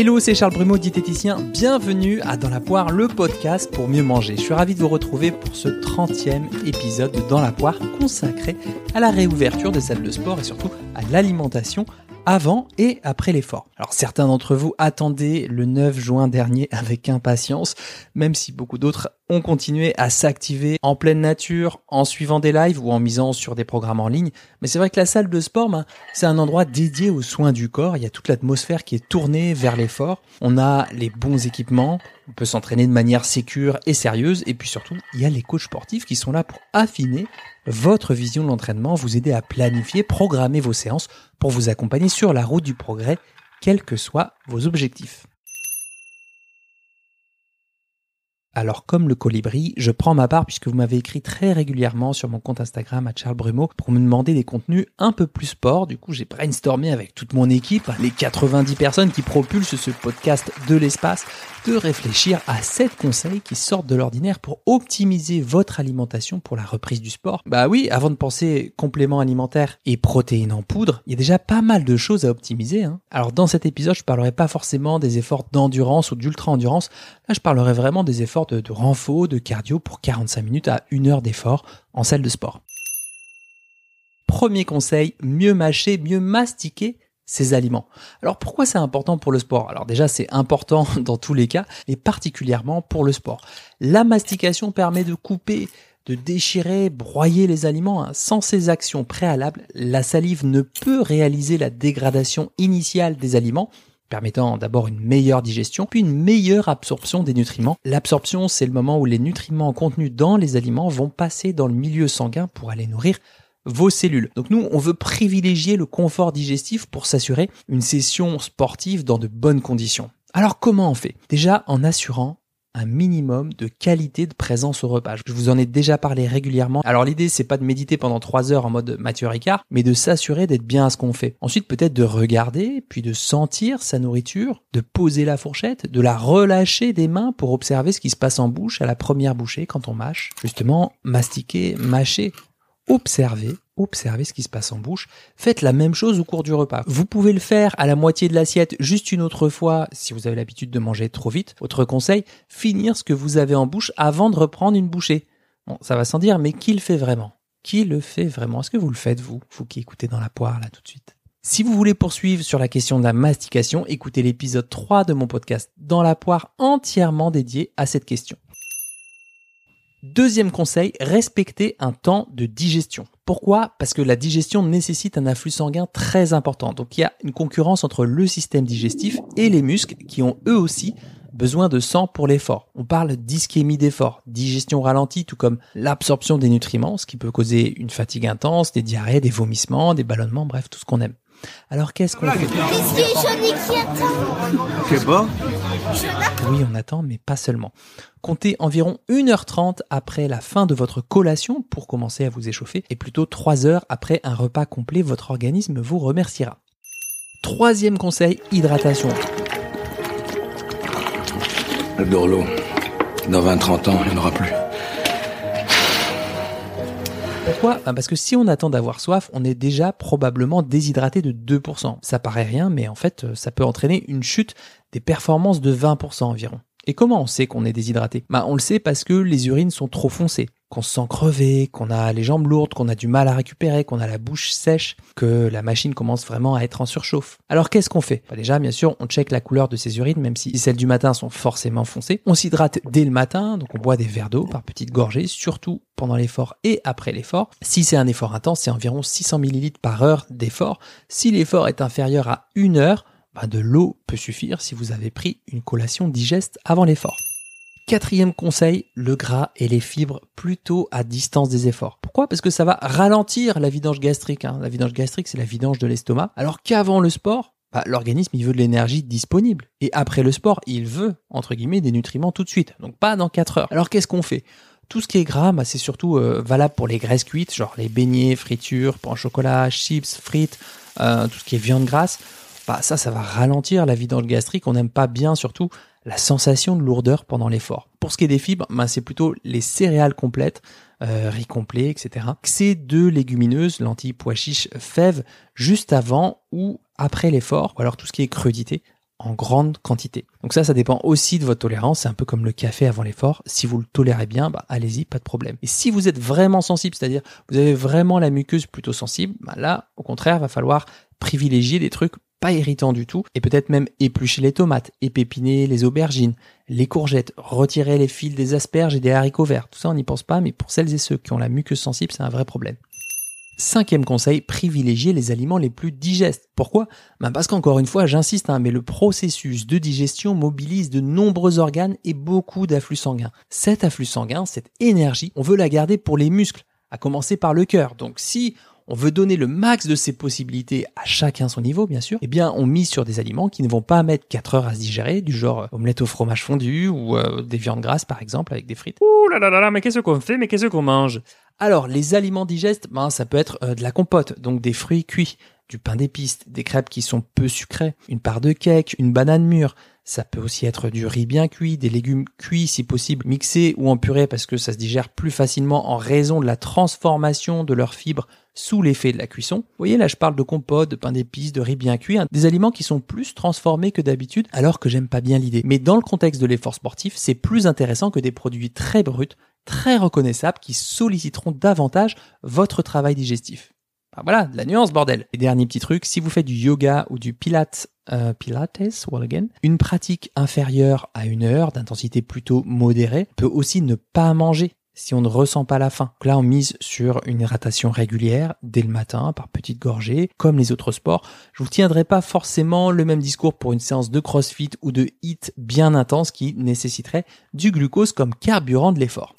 Hello, c'est Charles Brumeau, diététicien. Bienvenue à Dans la poire, le podcast pour mieux manger. Je suis ravi de vous retrouver pour ce 30e épisode de Dans la poire consacré à la réouverture des salles de sport et surtout à l'alimentation avant et après l'effort. Alors certains d'entre vous attendaient le 9 juin dernier avec impatience, même si beaucoup d'autres ont continué à s'activer en pleine nature, en suivant des lives ou en misant sur des programmes en ligne. Mais c'est vrai que la salle de sport, ben, c'est un endroit dédié aux soins du corps. Il y a toute l'atmosphère qui est tournée vers l'effort. On a les bons équipements, on peut s'entraîner de manière sécure et sérieuse. Et puis surtout, il y a les coachs sportifs qui sont là pour affiner votre vision de l'entraînement, vous aider à planifier, programmer vos séances pour vous accompagner sur la route du progrès, quels que soient vos objectifs. Alors comme le colibri, je prends ma part puisque vous m'avez écrit très régulièrement sur mon compte Instagram à Charles Brumeau pour me demander des contenus un peu plus sport. Du coup, j'ai brainstormé avec toute mon équipe, les 90 personnes qui propulsent ce podcast de l'espace, de réfléchir à 7 conseils qui sortent de l'ordinaire pour optimiser votre alimentation pour la reprise du sport. Bah oui, avant de penser complément alimentaire et protéines en poudre, il y a déjà pas mal de choses à optimiser. Hein. Alors dans cet épisode, je parlerai pas forcément des efforts d'endurance ou d'ultra-endurance. Là, je parlerai vraiment des efforts de, renfort, de cardio pour 45 minutes à 1 heure d'effort en salle de sport. Premier conseil, mieux mâcher, mieux mastiquer ses aliments. Alors pourquoi c'est important pour le sport? Alors déjà c'est important dans tous les cas, mais particulièrement pour le sport. La mastication permet de couper, de déchirer, broyer les aliments. Hein. Sans ces actions préalables, la salive ne peut réaliser la dégradation initiale des aliments permettant d'abord une meilleure digestion, puis une meilleure absorption des nutriments. L'absorption, c'est le moment où les nutriments contenus dans les aliments vont passer dans le milieu sanguin pour aller nourrir vos cellules. Donc nous, on veut privilégier le confort digestif pour s'assurer une session sportive dans de bonnes conditions. Alors comment on fait? Déjà en assurant un minimum de qualité de présence au repas. Je vous en ai déjà parlé régulièrement. Alors l'idée c'est pas de méditer pendant trois heures en mode Mathieu Ricard, mais de s'assurer d'être bien à ce qu'on fait. Ensuite peut-être de regarder, puis de sentir sa nourriture, de poser la fourchette, de la relâcher des mains pour observer ce qui se passe en bouche à la première bouchée quand on mâche. Justement, mastiquer, mâcher, observer observez ce qui se passe en bouche. Faites la même chose au cours du repas. Vous pouvez le faire à la moitié de l'assiette juste une autre fois si vous avez l'habitude de manger trop vite. Autre conseil, finir ce que vous avez en bouche avant de reprendre une bouchée. Bon, ça va sans dire, mais qui le fait vraiment? Qui le fait vraiment? Est-ce que vous le faites, vous? Vous qui écoutez dans la poire, là, tout de suite. Si vous voulez poursuivre sur la question de la mastication, écoutez l'épisode 3 de mon podcast Dans la poire entièrement dédié à cette question. Deuxième conseil, respectez un temps de digestion. Pourquoi? Parce que la digestion nécessite un afflux sanguin très important. Donc il y a une concurrence entre le système digestif et les muscles qui ont eux aussi besoin de sang pour l'effort. On parle d'ischémie d'effort, digestion ralentie, tout comme l'absorption des nutriments, ce qui peut causer une fatigue intense, des diarrhées, des vomissements, des ballonnements, bref, tout ce qu'on aime. Alors qu'est-ce qu'on fait Oui, on attend, mais pas seulement. Comptez environ 1h30 après la fin de votre collation pour commencer à vous échauffer, et plutôt 3 heures après un repas complet, votre organisme vous remerciera. Troisième conseil, hydratation. Le l'eau. Dans 20-30 ans, il n'y en aura plus. Pourquoi? Ben, Parce que si on attend d'avoir soif, on est déjà probablement déshydraté de 2%. Ça paraît rien, mais en fait, euh, ça peut entraîner une chute des performances de 20% environ. Et comment on sait qu'on est déshydraté? Bah, On le sait parce que les urines sont trop foncées, qu'on se sent crevé, qu'on a les jambes lourdes, qu'on a du mal à récupérer, qu'on a la bouche sèche, que la machine commence vraiment à être en surchauffe. Alors qu'est-ce qu'on fait? Bah, Déjà, bien sûr, on check la couleur de ces urines, même si celles du matin sont forcément foncées. On s'hydrate dès le matin, donc on boit des verres d'eau par petites gorgées, surtout pendant l'effort et après l'effort. Si c'est un effort intense, c'est environ 600 ml par heure d'effort. Si l'effort est inférieur à une heure, bah, de l'eau peut suffire si vous avez pris une collation digeste avant l'effort. Quatrième conseil, le gras et les fibres plutôt à distance des efforts. Pourquoi? Parce que ça va ralentir la vidange gastrique. Hein. La vidange gastrique, c'est la vidange de l'estomac. Alors qu'avant le sport, bah, l'organisme il veut de l'énergie disponible. Et après le sport, il veut, entre guillemets, des nutriments tout de suite. Donc pas dans 4 heures. Alors qu'est-ce qu'on fait? Tout ce qui est gras, bah, c'est surtout euh, valable pour les graisses cuites, genre les beignets, fritures, pain au chocolat, chips, frites, euh, tout ce qui est viande grasse. Bah, ça, ça va ralentir la vidange gastrique. On n'aime pas bien surtout la sensation de lourdeur pendant l'effort. Pour ce qui est des fibres, bah, c'est plutôt les céréales complètes, euh, riz complet, etc. C'est deux légumineuses, lentilles, pois chiches, fèves, juste avant ou après l'effort, ou alors tout ce qui est crudité, en grande quantité. Donc ça, ça dépend aussi de votre tolérance. C'est un peu comme le café avant l'effort. Si vous le tolérez bien, bah, allez-y, pas de problème. Et si vous êtes vraiment sensible, c'est-à-dire vous avez vraiment la muqueuse plutôt sensible, bah là, au contraire, va falloir privilégier des trucs pas irritants du tout et peut-être même éplucher les tomates, épépiner les aubergines, les courgettes, retirer les fils des asperges et des haricots verts. Tout ça, on n'y pense pas, mais pour celles et ceux qui ont la muqueuse sensible, c'est un vrai problème. Cinquième conseil, privilégier les aliments les plus digestes. Pourquoi? Ben Parce qu'encore une fois, j'insiste, hein, mais le processus de digestion mobilise de nombreux organes et beaucoup d'afflux sanguins. Cet afflux sanguin, cette énergie, on veut la garder pour les muscles, à commencer par le cœur. Donc si on veut donner le max de ses possibilités à chacun son niveau, bien sûr, eh bien, on mise sur des aliments qui ne vont pas mettre 4 heures à se digérer, du genre omelette au fromage fondu ou euh, des viandes grasses, par exemple, avec des frites. Ouh là là là là, mais qu'est-ce qu'on fait, mais qu'est-ce qu'on mange? Alors, les aliments digestes, ben, ça peut être euh, de la compote, donc des fruits cuits, du pain d'épices, des crêpes qui sont peu sucrées, une part de cake, une banane mûre, ça peut aussi être du riz bien cuit, des légumes cuits si possible, mixés ou en purée parce que ça se digère plus facilement en raison de la transformation de leurs fibres sous l'effet de la cuisson. Vous voyez, là je parle de compote, de pain d'épices, de riz bien cuit, hein, des aliments qui sont plus transformés que d'habitude alors que j'aime pas bien l'idée. Mais dans le contexte de l'effort sportif, c'est plus intéressant que des produits très bruts, très reconnaissables qui solliciteront davantage votre travail digestif. Ah, voilà, de la nuance, bordel. Et dernier petit truc, si vous faites du yoga ou du pilates, euh, pilates, well again, une pratique inférieure à une heure d'intensité plutôt modérée peut aussi ne pas manger si on ne ressent pas la faim. Donc là, on mise sur une hydratation régulière dès le matin par petites gorgées, comme les autres sports. Je vous tiendrai pas forcément le même discours pour une séance de crossfit ou de HIIT bien intense qui nécessiterait du glucose comme carburant de l'effort.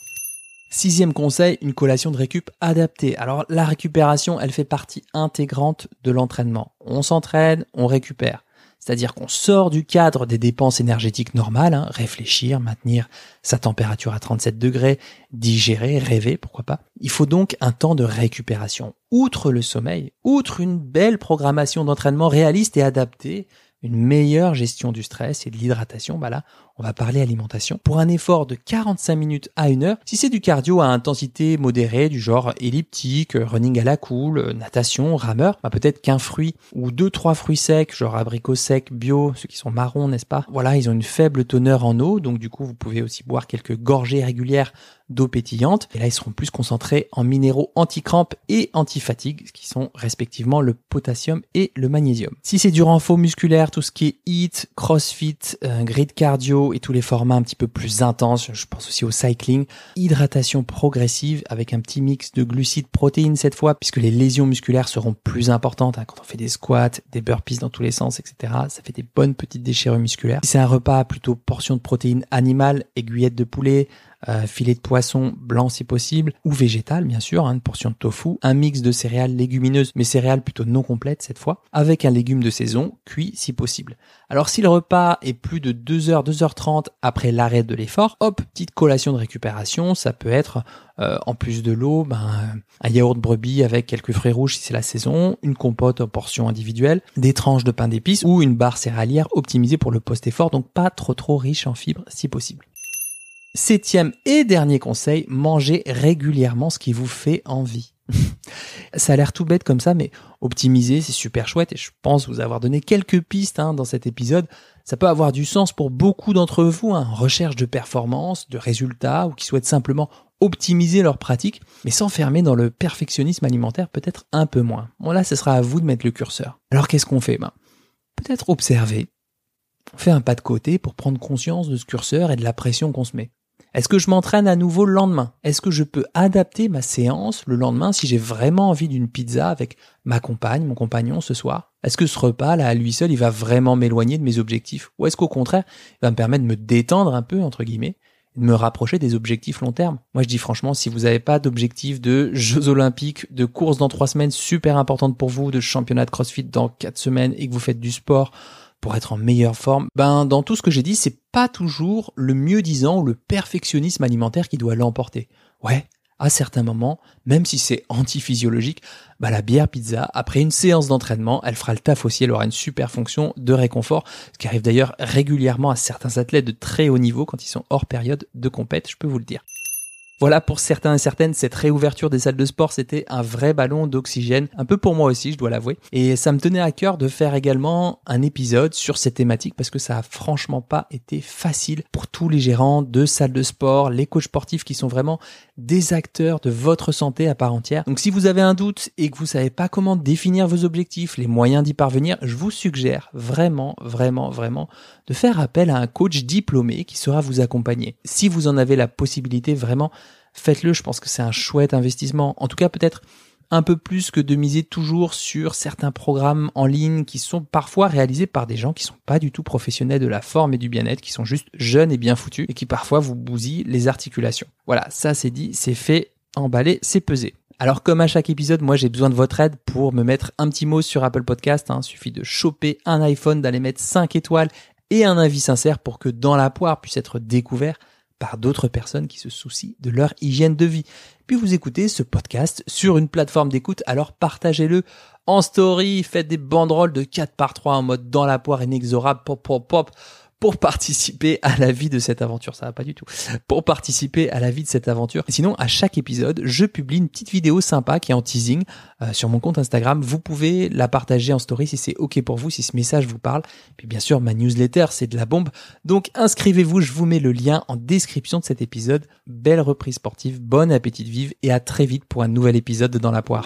Sixième conseil, une collation de récup adaptée. Alors la récupération, elle fait partie intégrante de l'entraînement. On s'entraîne, on récupère. C'est-à-dire qu'on sort du cadre des dépenses énergétiques normales, hein, réfléchir, maintenir sa température à 37 degrés, digérer, rêver, pourquoi pas. Il faut donc un temps de récupération. Outre le sommeil, outre une belle programmation d'entraînement réaliste et adaptée, une meilleure gestion du stress et de l'hydratation, bah on va parler alimentation. Pour un effort de 45 minutes à une heure, si c'est du cardio à intensité modérée, du genre elliptique, running à la cool, natation, rameur, bah peut-être qu'un fruit ou deux, trois fruits secs, genre abricots secs, bio, ceux qui sont marrons, n'est-ce pas? Voilà, ils ont une faible teneur en eau, donc du coup, vous pouvez aussi boire quelques gorgées régulières d'eau pétillante. Et là, ils seront plus concentrés en minéraux anti-crampes et anti-fatigue, qui sont respectivement le potassium et le magnésium. Si c'est du renfort musculaire, tout ce qui est HIIT, CrossFit, euh, grid cardio et tous les formats un petit peu plus intenses, je pense aussi au cycling, hydratation progressive avec un petit mix de glucides, protéines cette fois, puisque les lésions musculaires seront plus importantes hein, quand on fait des squats, des burpees dans tous les sens, etc. Ça fait des bonnes petites déchirures musculaires. C'est un repas plutôt portion de protéines animales, aiguillettes de poulet, euh, filet de poisson blanc si possible, ou végétal bien sûr, hein, une portion de tofu, un mix de céréales légumineuses, mais céréales plutôt non complètes cette fois, avec un légume de saison, cuit si possible. Alors si le repas est plus de 2h, 2h30 après l'arrêt de l'effort, hop, petite collation de récupération, ça peut être euh, en plus de l'eau, ben, un yaourt brebis avec quelques fruits rouges si c'est la saison, une compote en portion individuelle, des tranches de pain d'épices ou une barre céréalière optimisée pour le post-effort, donc pas trop trop riche en fibres si possible. Septième et dernier conseil, mangez régulièrement ce qui vous fait envie. ça a l'air tout bête comme ça, mais optimiser, c'est super chouette et je pense vous avoir donné quelques pistes hein, dans cet épisode. Ça peut avoir du sens pour beaucoup d'entre vous, hein, recherche de performance, de résultats ou qui souhaitent simplement optimiser leur pratique, mais s'enfermer dans le perfectionnisme alimentaire peut-être un peu moins. Bon là, ce sera à vous de mettre le curseur. Alors qu'est-ce qu'on fait? Ben, Peut-être observer. On fait un pas de côté pour prendre conscience de ce curseur et de la pression qu'on se met. Est-ce que je m'entraîne à nouveau le lendemain? Est-ce que je peux adapter ma séance le lendemain si j'ai vraiment envie d'une pizza avec ma compagne, mon compagnon ce soir? Est-ce que ce repas là à lui seul, il va vraiment m'éloigner de mes objectifs? Ou est-ce qu'au contraire, il va me permettre de me détendre un peu entre guillemets de me rapprocher des objectifs long terme? Moi, je dis franchement, si vous n'avez pas d'objectif de Jeux Olympiques, de courses dans trois semaines super importantes pour vous, de championnat de CrossFit dans quatre semaines et que vous faites du sport pour être en meilleure forme, ben dans tout ce que j'ai dit, c'est pas toujours le mieux disant ou le perfectionnisme alimentaire qui doit l'emporter. Ouais, à certains moments, même si c'est antiphysiologique, bah la bière pizza, après une séance d'entraînement, elle fera le taf aussi, elle aura une super fonction de réconfort, ce qui arrive d'ailleurs régulièrement à certains athlètes de très haut niveau quand ils sont hors période de compète, je peux vous le dire. Voilà, pour certains et certaines, cette réouverture des salles de sport, c'était un vrai ballon d'oxygène, un peu pour moi aussi, je dois l'avouer. Et ça me tenait à cœur de faire également un épisode sur cette thématique parce que ça a franchement pas été facile pour tous les gérants de salles de sport, les coachs sportifs qui sont vraiment des acteurs de votre santé à part entière. Donc si vous avez un doute et que vous savez pas comment définir vos objectifs, les moyens d'y parvenir, je vous suggère vraiment, vraiment, vraiment de faire appel à un coach diplômé qui saura vous accompagner. Si vous en avez la possibilité, vraiment, faites-le. Je pense que c'est un chouette investissement. En tout cas, peut-être un peu plus que de miser toujours sur certains programmes en ligne qui sont parfois réalisés par des gens qui sont pas du tout professionnels de la forme et du bien-être, qui sont juste jeunes et bien foutus et qui parfois vous bousillent les articulations. Voilà, ça c'est dit, c'est fait, emballé, c'est pesé. Alors comme à chaque épisode, moi j'ai besoin de votre aide pour me mettre un petit mot sur Apple Podcast. Hein. Suffit de choper un iPhone, d'aller mettre 5 étoiles et un avis sincère pour que Dans la poire puisse être découvert par d'autres personnes qui se soucient de leur hygiène de vie. Puis vous écoutez ce podcast sur une plateforme d'écoute, alors partagez-le en story, faites des banderoles de 4 par 3 en mode dans la poire inexorable, pop pop pop pour participer à la vie de cette aventure. Ça va pas du tout. Pour participer à la vie de cette aventure. sinon, à chaque épisode, je publie une petite vidéo sympa qui est en teasing euh, sur mon compte Instagram. Vous pouvez la partager en story si c'est OK pour vous, si ce message vous parle. Puis bien sûr, ma newsletter, c'est de la bombe. Donc inscrivez-vous, je vous mets le lien en description de cet épisode. Belle reprise sportive, bon appétit de vivre et à très vite pour un nouvel épisode de Dans la poire.